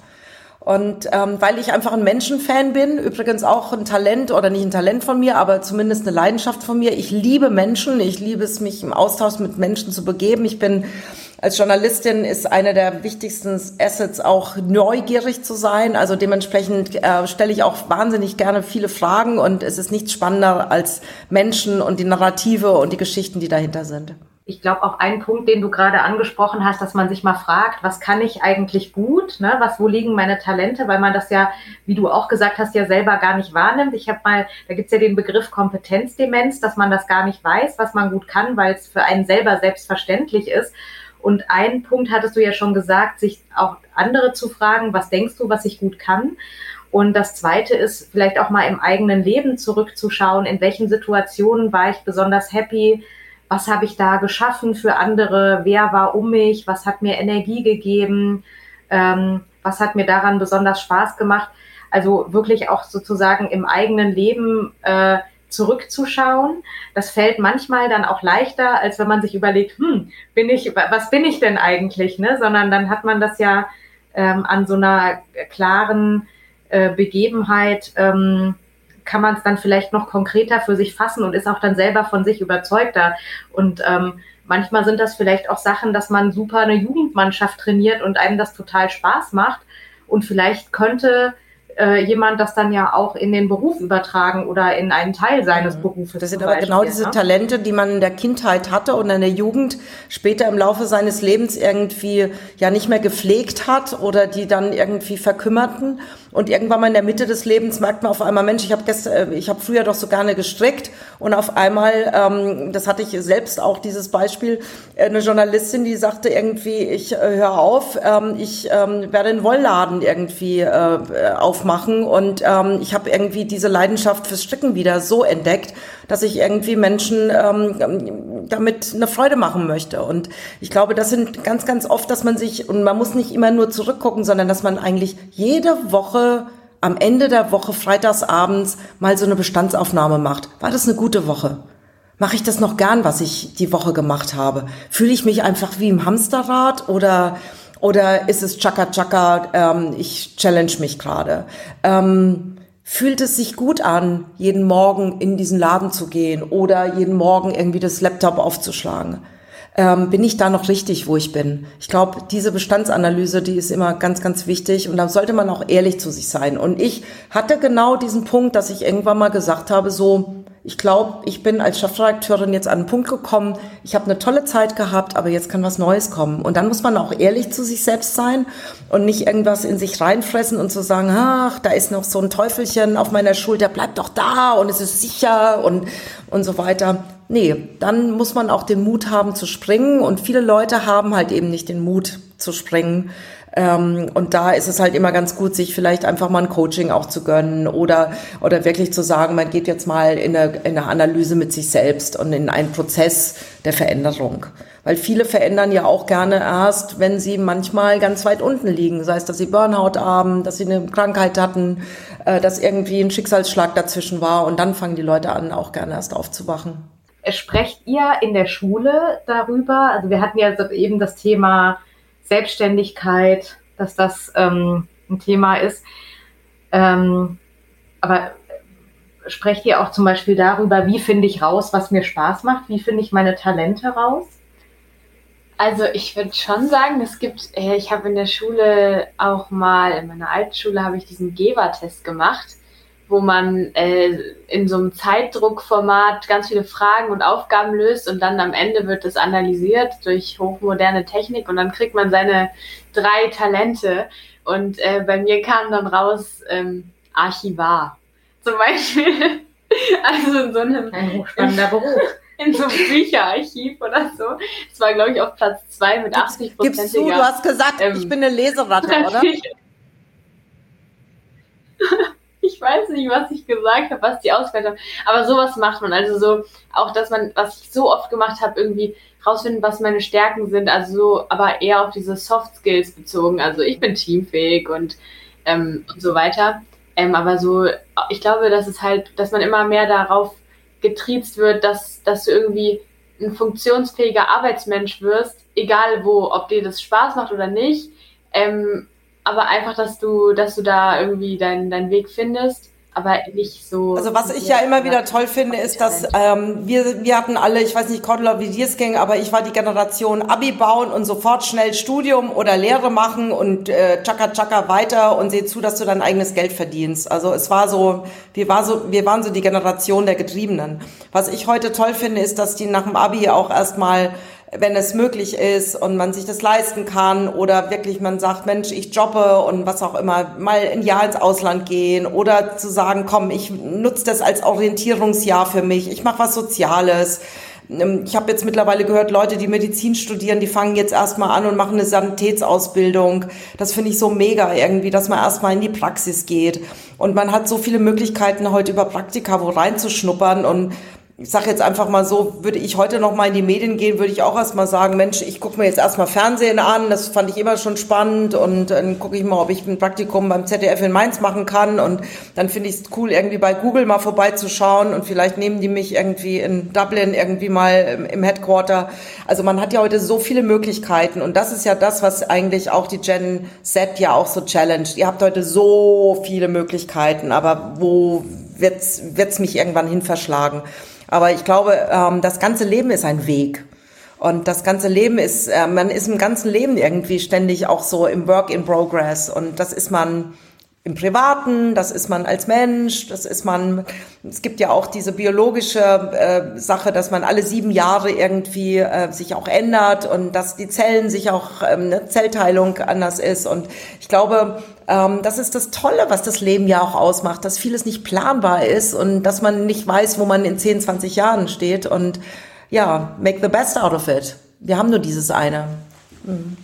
Und ähm, weil ich einfach ein Menschenfan bin, übrigens auch ein Talent oder nicht ein Talent von mir, aber zumindest eine Leidenschaft von mir. Ich liebe Menschen, ich liebe es, mich im Austausch mit Menschen zu begeben. Ich bin als Journalistin ist eine der wichtigsten Assets auch neugierig zu sein. Also dementsprechend äh, stelle ich auch wahnsinnig gerne viele Fragen und es ist nichts spannender als Menschen und die Narrative und die Geschichten, die dahinter sind ich glaube auch ein Punkt, den du gerade angesprochen hast, dass man sich mal fragt, was kann ich eigentlich gut, ne? was, wo liegen meine Talente, weil man das ja, wie du auch gesagt hast, ja selber gar nicht wahrnimmt. Ich habe mal, da gibt's ja den Begriff Kompetenzdemenz, dass man das gar nicht weiß, was man gut kann, weil es für einen selber selbstverständlich ist. Und ein Punkt hattest du ja schon gesagt, sich auch andere zu fragen, was denkst du, was ich gut kann? Und das Zweite ist vielleicht auch mal im eigenen Leben zurückzuschauen, in welchen Situationen war ich besonders happy, was habe ich da geschaffen für andere, wer war um mich, was hat mir Energie gegeben, ähm, was hat mir daran besonders Spaß gemacht. Also wirklich auch sozusagen im eigenen Leben äh, zurückzuschauen. Das fällt manchmal dann auch leichter, als wenn man sich überlegt, hm, bin ich, was bin ich denn eigentlich, ne? Sondern dann hat man das ja ähm, an so einer klaren äh, Begebenheit ähm, kann man es dann vielleicht noch konkreter für sich fassen und ist auch dann selber von sich überzeugter. Und ähm, manchmal sind das vielleicht auch Sachen, dass man super eine Jugendmannschaft trainiert und einem das total Spaß macht. Und vielleicht könnte äh, jemand das dann ja auch in den Beruf übertragen oder in einen Teil seines mhm. Berufes. Das sind aber Beispiel, genau diese ne? Talente, die man in der Kindheit hatte und in der Jugend später im Laufe seines Lebens irgendwie ja nicht mehr gepflegt hat oder die dann irgendwie verkümmerten. Und irgendwann mal in der Mitte des Lebens merkt man auf einmal, Mensch, ich habe äh, ich habe früher doch so gerne gestrickt. Und auf einmal, ähm, das hatte ich selbst auch dieses Beispiel, äh, eine Journalistin, die sagte irgendwie, ich äh, höre auf, ähm, ich ähm, werde einen Wollladen irgendwie äh, aufmachen. Und ähm, ich habe irgendwie diese Leidenschaft fürs Stricken wieder so entdeckt, dass ich irgendwie Menschen ähm, damit eine Freude machen möchte. Und ich glaube, das sind ganz, ganz oft, dass man sich, und man muss nicht immer nur zurückgucken, sondern dass man eigentlich jede Woche am Ende der Woche, freitagsabends, mal so eine Bestandsaufnahme macht. War das eine gute Woche? Mache ich das noch gern, was ich die Woche gemacht habe? Fühle ich mich einfach wie im Hamsterrad oder oder ist es Chaka Chaka, ähm, ich challenge mich gerade? Ähm, fühlt es sich gut an, jeden Morgen in diesen Laden zu gehen oder jeden Morgen irgendwie das Laptop aufzuschlagen? Ähm, bin ich da noch richtig, wo ich bin? Ich glaube, diese Bestandsanalyse, die ist immer ganz, ganz wichtig und da sollte man auch ehrlich zu sich sein. Und ich hatte genau diesen Punkt, dass ich irgendwann mal gesagt habe, so, ich glaube, ich bin als Chefredakteurin jetzt an einen Punkt gekommen, ich habe eine tolle Zeit gehabt, aber jetzt kann was Neues kommen. Und dann muss man auch ehrlich zu sich selbst sein und nicht irgendwas in sich reinfressen und zu so sagen, ach, da ist noch so ein Teufelchen auf meiner Schulter, bleib doch da und es ist sicher und, und so weiter. Nee, dann muss man auch den Mut haben zu springen und viele Leute haben halt eben nicht den Mut zu springen. Ähm, und da ist es halt immer ganz gut, sich vielleicht einfach mal ein Coaching auch zu gönnen oder, oder wirklich zu sagen, man geht jetzt mal in eine, in eine Analyse mit sich selbst und in einen Prozess der Veränderung. Weil viele verändern ja auch gerne erst, wenn sie manchmal ganz weit unten liegen. Sei es, dass sie Burnout haben, dass sie eine Krankheit hatten, äh, dass irgendwie ein Schicksalsschlag dazwischen war. Und dann fangen die Leute an, auch gerne erst aufzuwachen. Sprecht ihr in der Schule darüber? Also wir hatten ja eben das Thema Selbstständigkeit, dass das ähm, ein Thema ist. Ähm, aber sprecht ihr auch zum Beispiel darüber, wie finde ich raus, was mir Spaß macht? Wie finde ich meine Talente raus? Also ich würde schon sagen, es gibt, äh, ich habe in der Schule auch mal, in meiner Altschule habe ich diesen Geber-Test gemacht wo man äh, in so einem Zeitdruckformat ganz viele Fragen und Aufgaben löst und dann am Ende wird es analysiert durch hochmoderne Technik und dann kriegt man seine drei Talente. Und äh, bei mir kam dann raus ähm, Archivar zum Beispiel. <laughs> also in so einem ein hochspannender Beruf. <laughs> In so einem Bücherarchiv oder so. Das war, glaube ich, auf Platz zwei mit 80 Prozent. Gibst du, du hast gesagt, ähm, ich bin eine Leseratte, <laughs> oder? Weiß nicht, was ich gesagt habe, was die ausgewählt haben. Aber sowas macht man. Also so, auch dass man, was ich so oft gemacht habe, irgendwie rausfinden, was meine Stärken sind. Also so, aber eher auf diese Soft Skills bezogen. Also ich bin teamfähig und, ähm, und so weiter. Ähm, aber so, ich glaube, dass es halt, dass man immer mehr darauf getriezt wird, dass, dass du irgendwie ein funktionsfähiger Arbeitsmensch wirst, egal wo, ob dir das Spaß macht oder nicht. Ähm, aber einfach, dass du, dass du da irgendwie deinen deinen Weg findest aber nicht so. Also was ich ja immer wieder toll finde, ist, dass ähm, wir, wir hatten alle, ich weiß nicht, Cordula, wie dir es ging, aber ich war die Generation Abi bauen und sofort schnell Studium oder Lehre machen und äh, tschakka tschakka weiter und seh zu, dass du dein eigenes Geld verdienst. Also es war so, wir, war so, wir waren so die Generation der Getriebenen. Was ich heute toll finde, ist, dass die nach dem Abi auch erstmal wenn es möglich ist und man sich das leisten kann oder wirklich man sagt, Mensch, ich jobbe und was auch immer, mal ein Jahr ins Ausland gehen oder zu sagen, komm, ich nutze das als Orientierungsjahr für mich, ich mache was Soziales. Ähm, ich habe jetzt mittlerweile gehört, Leute, die Medizin studieren, die fangen jetzt erstmal an und machen eine Sanitätsausbildung. Das finde ich so mega irgendwie, dass man erstmal in die Praxis geht. Und man hat so viele Möglichkeiten heute über Praktika wo reinzuschnuppern und ich sage jetzt einfach mal so, würde ich heute noch mal in die Medien gehen, würde ich auch erstmal sagen, Mensch, ich gucke mir jetzt erstmal Fernsehen an, das fand ich immer schon spannend und dann gucke ich mal, ob ich ein Praktikum beim ZDF in Mainz machen kann und dann finde ich es cool, irgendwie bei Google mal vorbeizuschauen und vielleicht nehmen die mich irgendwie in Dublin irgendwie mal im Headquarter. Also man hat ja heute so viele Möglichkeiten und das ist ja das, was eigentlich auch die Gen Z ja auch so challenged. Ihr habt heute so viele Möglichkeiten, aber wo wird's, wird's mich irgendwann hin verschlagen? Aber ich glaube, ähm, das ganze Leben ist ein Weg. Und das ganze Leben ist, äh, man ist im ganzen Leben irgendwie ständig auch so im Work in Progress. Und das ist man im Privaten, das ist man als Mensch, das ist man, es gibt ja auch diese biologische äh, Sache, dass man alle sieben Jahre irgendwie äh, sich auch ändert und dass die Zellen sich auch, ähm, eine Zellteilung anders ist. Und ich glaube, ähm, das ist das Tolle, was das Leben ja auch ausmacht, dass vieles nicht planbar ist und dass man nicht weiß, wo man in 10, 20 Jahren steht. Und ja, make the best out of it. Wir haben nur dieses eine.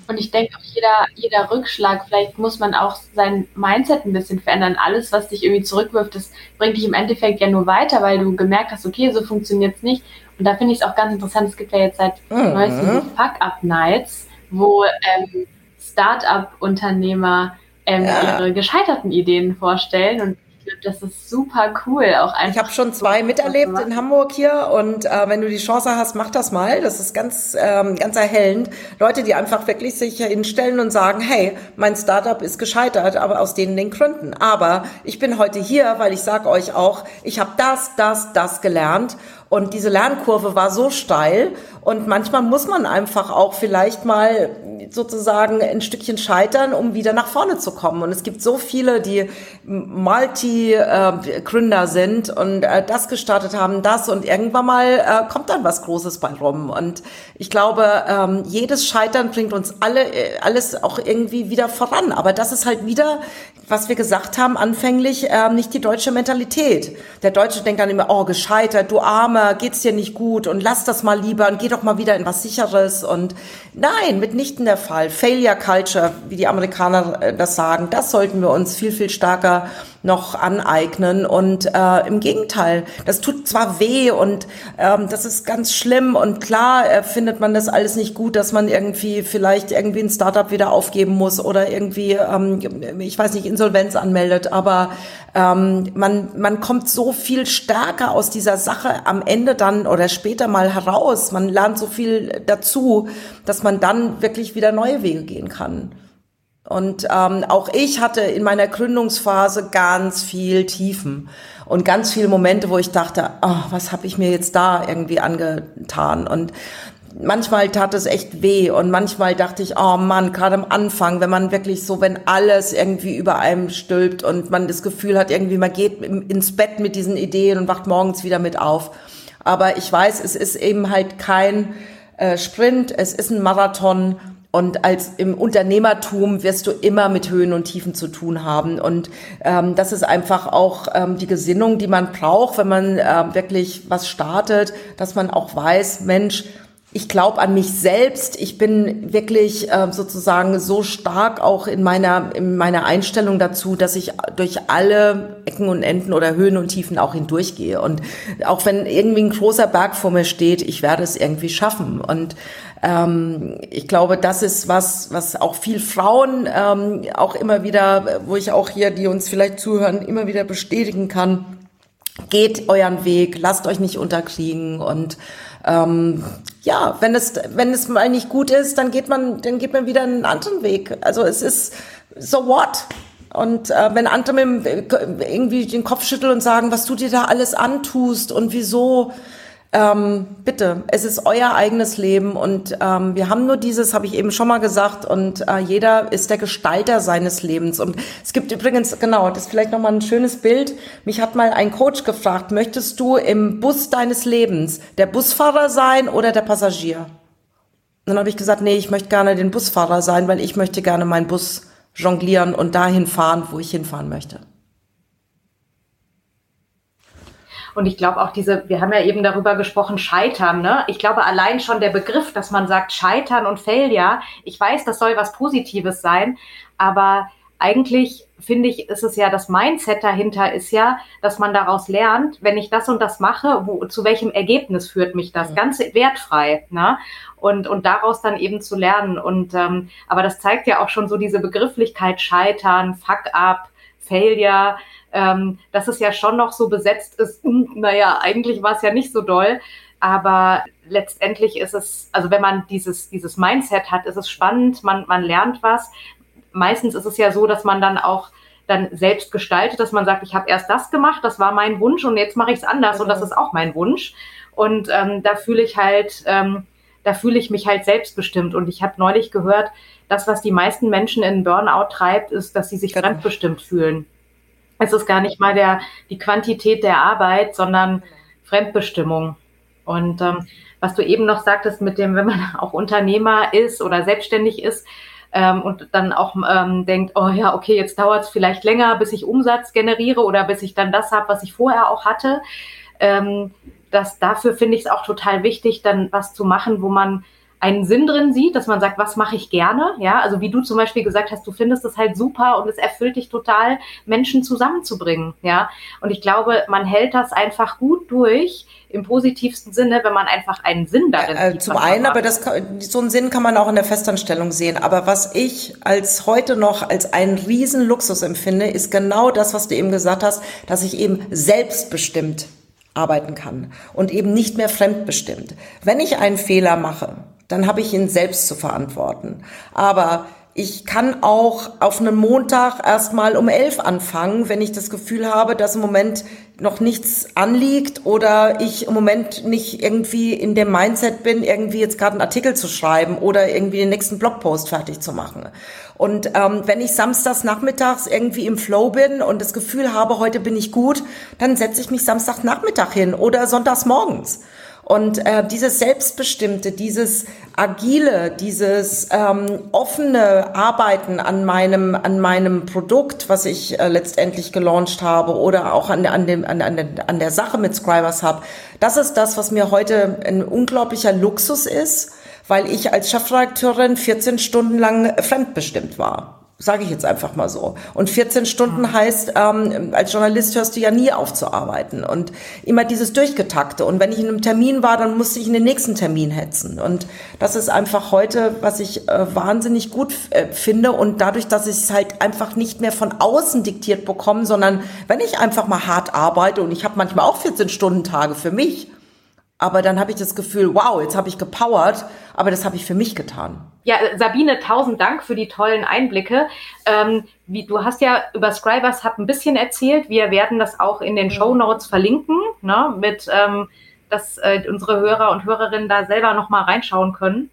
Und ich denke auch jeder, jeder Rückschlag, vielleicht muss man auch sein Mindset ein bisschen verändern. Alles, was dich irgendwie zurückwirft, das bringt dich im Endeffekt ja nur weiter, weil du gemerkt hast, okay, so funktioniert es nicht. Und da finde ich es auch ganz interessant, es gibt ja jetzt seit mhm. neuestem Fuck-Up-Nights, wo ähm, Start-up-Unternehmer ähm, ja. ihre gescheiterten Ideen vorstellen und das ist super cool. Auch. Ich habe schon zwei miterlebt in Hamburg hier und äh, wenn du die Chance hast, mach das mal. Das ist ganz, ähm, ganz erhellend. Leute, die einfach wirklich sich hinstellen und sagen, hey, mein Startup ist gescheitert, aber aus denen den Gründen. Aber ich bin heute hier, weil ich sage euch auch, ich habe das, das, das gelernt und diese Lernkurve war so steil und manchmal muss man einfach auch vielleicht mal sozusagen ein Stückchen scheitern, um wieder nach vorne zu kommen. Und es gibt so viele, die Multi-Gründer sind und äh, das gestartet haben, das und irgendwann mal äh, kommt dann was Großes bei rum. Und ich glaube, ähm, jedes Scheitern bringt uns alle äh, alles auch irgendwie wieder voran. Aber das ist halt wieder, was wir gesagt haben anfänglich, nicht die deutsche Mentalität. Der Deutsche denkt dann immer, oh, gescheitert, du Armer, geht's dir nicht gut und lass das mal lieber und geh doch mal wieder in was Sicheres. Und nein, mitnichten der Fall. Failure Culture, wie die Amerikaner äh, das sagen, das sollten wir uns viel, viel stärker noch aneignen. Und äh, im Gegenteil, das tut zwar weh und ähm, das ist ganz schlimm und klar äh, findet man das alles nicht gut, dass man irgendwie vielleicht irgendwie ein Startup wieder aufgeben muss oder irgendwie, ähm, ich weiß nicht, Insolvenz anmeldet, aber ähm, man, man kommt so viel stärker aus dieser Sache am Ende dann oder später mal heraus. Man lernt so viel dazu, dass man dann wirklich wieder neue Wege gehen kann. Und ähm, auch ich hatte in meiner Gründungsphase ganz viel Tiefen und ganz viele Momente, wo ich dachte, oh, was habe ich mir jetzt da irgendwie angetan? Und manchmal tat es echt weh und manchmal dachte ich, oh Mann, gerade am Anfang, wenn man wirklich so, wenn alles irgendwie über einem stülpt und man das Gefühl hat, irgendwie man geht ins Bett mit diesen Ideen und wacht morgens wieder mit auf. Aber ich weiß, es ist eben halt kein äh, Sprint, es ist ein Marathon und als im Unternehmertum wirst du immer mit Höhen und Tiefen zu tun haben. Und ähm, das ist einfach auch ähm, die Gesinnung, die man braucht, wenn man äh, wirklich was startet, dass man auch weiß, Mensch, ich glaube an mich selbst. Ich bin wirklich äh, sozusagen so stark auch in meiner, in meiner Einstellung dazu, dass ich durch alle Ecken und Enden oder Höhen und Tiefen auch hindurchgehe. Und auch wenn irgendwie ein großer Berg vor mir steht, ich werde es irgendwie schaffen. Und ähm, ich glaube, das ist was, was auch viel Frauen ähm, auch immer wieder, wo ich auch hier, die uns vielleicht zuhören, immer wieder bestätigen kann. Geht euren Weg, lasst euch nicht unterkriegen und ähm, ja, wenn es, wenn es mal nicht gut ist, dann geht man, dann geht man wieder einen anderen Weg. Also es ist so what? Und äh, wenn andere irgendwie den Kopf schütteln und sagen, was du dir da alles antust und wieso, ähm, bitte, es ist euer eigenes Leben und ähm, wir haben nur dieses, habe ich eben schon mal gesagt, und äh, jeder ist der Gestalter seines Lebens. Und es gibt übrigens, genau, das ist vielleicht nochmal ein schönes Bild. Mich hat mal ein Coach gefragt, möchtest du im Bus deines Lebens der Busfahrer sein oder der Passagier? Und dann habe ich gesagt, nee, ich möchte gerne den Busfahrer sein, weil ich möchte gerne meinen Bus jonglieren und dahin fahren, wo ich hinfahren möchte. Und ich glaube auch diese, wir haben ja eben darüber gesprochen, Scheitern. Ne? Ich glaube allein schon der Begriff, dass man sagt Scheitern und Failure, ich weiß, das soll was Positives sein, aber eigentlich finde ich, ist es ja das Mindset dahinter ist ja, dass man daraus lernt, wenn ich das und das mache, wo, zu welchem Ergebnis führt mich das? Ganz wertfrei. Ne? Und, und daraus dann eben zu lernen. Und ähm, aber das zeigt ja auch schon so diese Begrifflichkeit Scheitern, Fuck up, Failure ähm, dass es ja schon noch so besetzt ist, hm, naja, eigentlich war es ja nicht so doll, aber letztendlich ist es, also wenn man dieses, dieses Mindset hat, ist es spannend, man, man lernt was. Meistens ist es ja so, dass man dann auch dann selbst gestaltet, dass man sagt, ich habe erst das gemacht, das war mein Wunsch und jetzt mache ich es anders mhm. und das ist auch mein Wunsch. Und ähm, da fühle ich halt, ähm, da fühle ich mich halt selbstbestimmt. Und ich habe neulich gehört, das, was die meisten Menschen in Burnout treibt, ist, dass sie sich genau. fremdbestimmt fühlen. Es ist gar nicht mal der, die Quantität der Arbeit, sondern Fremdbestimmung. Und ähm, was du eben noch sagtest mit dem, wenn man <laughs> auch Unternehmer ist oder selbstständig ist ähm, und dann auch ähm, denkt, oh ja, okay, jetzt dauert es vielleicht länger, bis ich Umsatz generiere oder bis ich dann das habe, was ich vorher auch hatte. Ähm, das, dafür finde ich es auch total wichtig, dann was zu machen, wo man einen Sinn drin sieht, dass man sagt, was mache ich gerne? Ja, also wie du zum Beispiel gesagt hast, du findest es halt super und es erfüllt dich total, Menschen zusammenzubringen. Ja, und ich glaube, man hält das einfach gut durch im positivsten Sinne, wenn man einfach einen Sinn darin äh, sieht. Zum einen, aber das, so einen Sinn kann man auch in der Festanstellung sehen. Aber was ich als heute noch als einen riesen Luxus empfinde, ist genau das, was du eben gesagt hast, dass ich eben selbstbestimmt arbeiten kann und eben nicht mehr fremdbestimmt. Wenn ich einen Fehler mache, dann habe ich ihn selbst zu verantworten. Aber ich kann auch auf einem Montag erstmal um elf anfangen, wenn ich das Gefühl habe, dass im Moment noch nichts anliegt oder ich im Moment nicht irgendwie in dem Mindset bin, irgendwie jetzt gerade einen Artikel zu schreiben oder irgendwie den nächsten Blogpost fertig zu machen. Und ähm, wenn ich samstags nachmittags irgendwie im Flow bin und das Gefühl habe, heute bin ich gut, dann setze ich mich samstags Nachmittag hin oder sonntags morgens. Und äh, dieses Selbstbestimmte, dieses agile, dieses ähm, offene Arbeiten an meinem, an meinem Produkt, was ich äh, letztendlich gelauncht habe oder auch an, an, dem, an, an, der, an der Sache mit Scribers Hub, das ist das, was mir heute ein unglaublicher Luxus ist, weil ich als Chefredakteurin 14 Stunden lang fremdbestimmt war sage ich jetzt einfach mal so. Und 14 Stunden mhm. heißt, ähm, als Journalist hörst du ja nie auf zu arbeiten und immer dieses Durchgetakte. Und wenn ich in einem Termin war, dann musste ich in den nächsten Termin hetzen. Und das ist einfach heute, was ich äh, wahnsinnig gut äh, finde. Und dadurch, dass ich es halt einfach nicht mehr von außen diktiert bekomme, sondern wenn ich einfach mal hart arbeite und ich habe manchmal auch 14 Stunden Tage für mich, aber dann habe ich das Gefühl, wow, jetzt habe ich gepowert, aber das habe ich für mich getan. Ja, Sabine, tausend Dank für die tollen Einblicke. Ähm, wie, du hast ja über Scribers Hub ein bisschen erzählt. Wir werden das auch in den mhm. Show Notes verlinken, ne, mit, ähm, dass äh, unsere Hörer und Hörerinnen da selber nochmal reinschauen können.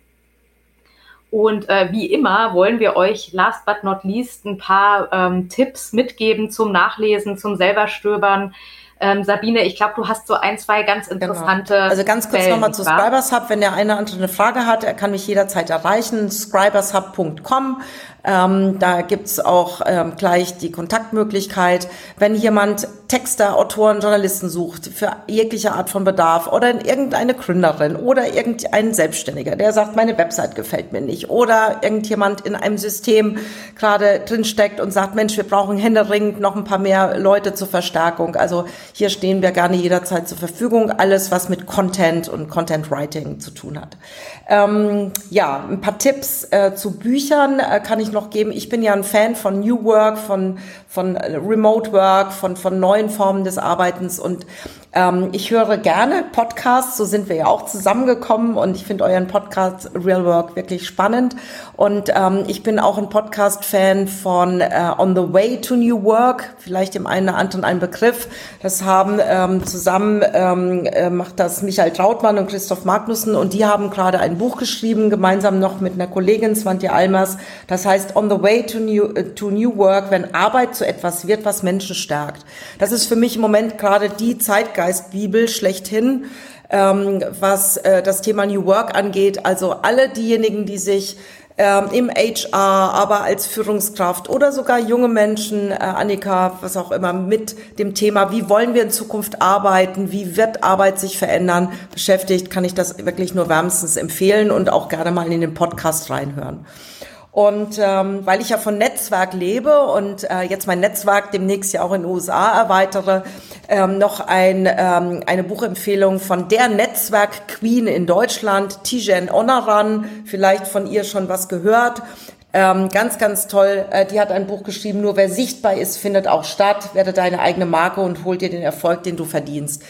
Und äh, wie immer wollen wir euch last but not least ein paar ähm, Tipps mitgeben zum Nachlesen, zum selber stöbern Ähm, Sabine, ich glaube, du hast so ein, zwei ganz genau. interessante. Genau. Also ganz kurz nochmal zu Scribers Hub. Wenn der eine andere eine Frage hat, er kann mich jederzeit erreichen. scribershub.com. Ähm, da gibt's auch ähm, gleich die Kontaktmöglichkeit. Wenn jemand Texter, Autoren, Journalisten sucht für jegliche Art von Bedarf oder irgendeine Gründerin oder irgendein Selbstständiger, der sagt, meine Website gefällt mir nicht oder irgendjemand in einem System gerade drinsteckt und sagt, Mensch, wir brauchen händeringend noch ein paar mehr Leute zur Verstärkung. Also hier stehen wir gerne jederzeit zur Verfügung. Alles, was mit Content und Content Writing zu tun hat. Ähm, ja, ein paar Tipps äh, zu Büchern äh, kann ich noch geben. Ich bin ja ein Fan von New Work, von, von Remote Work, von, von neuen Formen des Arbeitens und ähm, ich höre gerne Podcasts, so sind wir ja auch zusammengekommen und ich finde euren Podcast Real Work wirklich spannend. Und ähm, ich bin auch ein Podcast-Fan von äh, On the Way to New Work, vielleicht dem einen oder anderen ein Begriff. Das haben ähm, zusammen ähm, äh, macht das Michael Trautmann und Christoph Magnussen und die haben gerade ein Buch geschrieben, gemeinsam noch mit einer Kollegin, Svante Almers. Das heißt On the Way to New, äh, to New Work, wenn Arbeit zu etwas wird, was Menschen stärkt. Das ist für mich im Moment gerade die Zeitgeist Zeitgeistbibel schlechthin, ähm, was äh, das Thema New Work angeht. Also alle diejenigen, die sich ähm, im HR, aber als Führungskraft oder sogar junge Menschen, äh, Annika, was auch immer, mit dem Thema, wie wollen wir in Zukunft arbeiten, wie wird Arbeit sich verändern, beschäftigt, kann ich das wirklich nur wärmstens empfehlen und auch gerne mal in den Podcast reinhören. Und ähm, weil ich ja von Netzwerk lebe und äh, jetzt mein Netzwerk demnächst ja auch in den USA erweitere, ähm, noch ein, ähm, eine Buchempfehlung von der Netzwerk Queen in Deutschland, Tijen Onaran, vielleicht von ihr schon was gehört. Ähm, ganz, ganz toll. Äh, die hat ein Buch geschrieben, nur wer sichtbar ist, findet auch statt. Werde deine eigene Marke und hol dir den Erfolg, den du verdienst.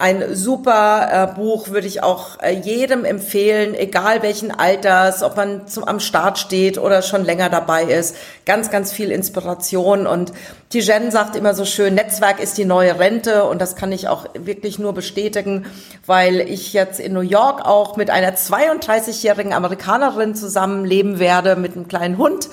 Ein super äh, Buch würde ich auch äh, jedem empfehlen, egal welchen Alters, ob man zum, am Start steht oder schon länger dabei ist. Ganz, ganz viel Inspiration. Und Tijen sagt immer so schön, Netzwerk ist die neue Rente. Und das kann ich auch wirklich nur bestätigen, weil ich jetzt in New York auch mit einer 32-jährigen Amerikanerin zusammenleben werde, mit einem kleinen Hund.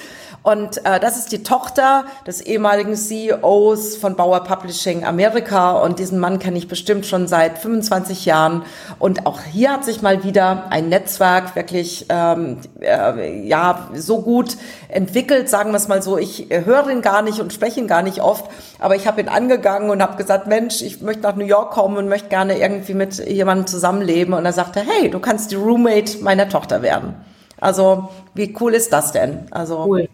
Und äh, das ist die Tochter des ehemaligen CEOs von Bauer Publishing Amerika. Und diesen Mann kenne ich bestimmt schon seit 25 Jahren. Und auch hier hat sich mal wieder ein Netzwerk wirklich ähm, äh, ja so gut entwickelt, sagen wir es mal so. Ich höre ihn gar nicht und spreche ihn gar nicht oft, aber ich habe ihn angegangen und habe gesagt, Mensch, ich möchte nach New York kommen und möchte gerne irgendwie mit jemandem zusammenleben. Und er sagte, hey, du kannst die Roommate meiner Tochter werden. Also wie cool ist das denn? Also cool.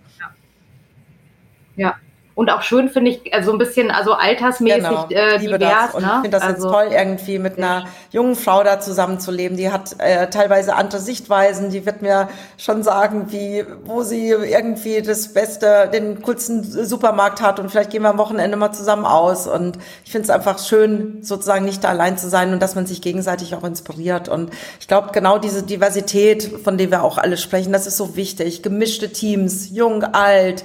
Ja. Und auch schön finde ich, also ein bisschen, also altersmäßig genau, äh, divers. Und ne? ich finde das also, jetzt toll, irgendwie mit einer jungen Frau da zusammenzuleben. Die hat äh, teilweise andere Sichtweisen. Die wird mir schon sagen, wie, wo sie irgendwie das Beste, den coolsten Supermarkt hat und vielleicht gehen wir am Wochenende mal zusammen aus. Und ich finde es einfach schön, sozusagen nicht da allein zu sein und dass man sich gegenseitig auch inspiriert. Und ich glaube, genau diese Diversität, von der wir auch alle sprechen, das ist so wichtig. Gemischte Teams, jung, alt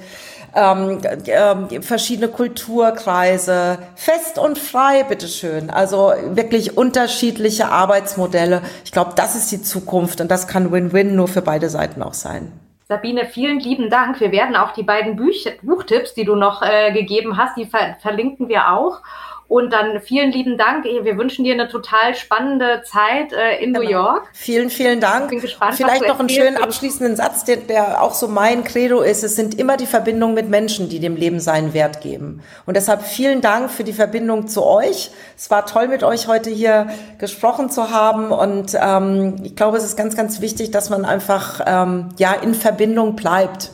ähm, äh, verschiedene Kulturkreise, fest und frei, bitteschön. Also wirklich unterschiedliche Arbeitsmodelle. Ich glaube, das ist die Zukunft und das kann Win-Win nur für beide Seiten auch sein. Sabine, vielen lieben Dank. Wir werden auch die beiden Büch Buchtipps, die du noch äh, gegeben hast, die ver verlinken wir auch. Und dann vielen lieben Dank. Wir wünschen dir eine total spannende Zeit äh, in genau. New York. Vielen, vielen Dank. Bin gespannt. Vielleicht noch einen schönen abschließenden Satz, der, der auch so mein Credo ist. Es sind immer die Verbindungen mit Menschen, die dem Leben seinen Wert geben. Und deshalb vielen Dank für die Verbindung zu euch. Es war toll, mit euch heute hier gesprochen zu haben. Und ähm, ich glaube, es ist ganz, ganz wichtig, dass man einfach ähm, ja in Verbindung bleibt.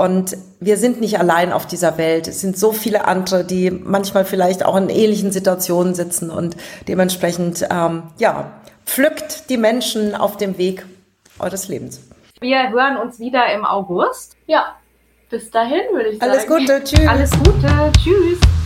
Und wir sind nicht allein auf dieser Welt. Es sind so viele andere, die manchmal vielleicht auch in ähnlichen Situationen sitzen und dementsprechend, ähm, ja, pflückt die Menschen auf dem Weg eures Lebens. Wir hören uns wieder im August. Ja, bis dahin würde ich sagen. Alles Gute, tschüss. Alles Gute, tschüss.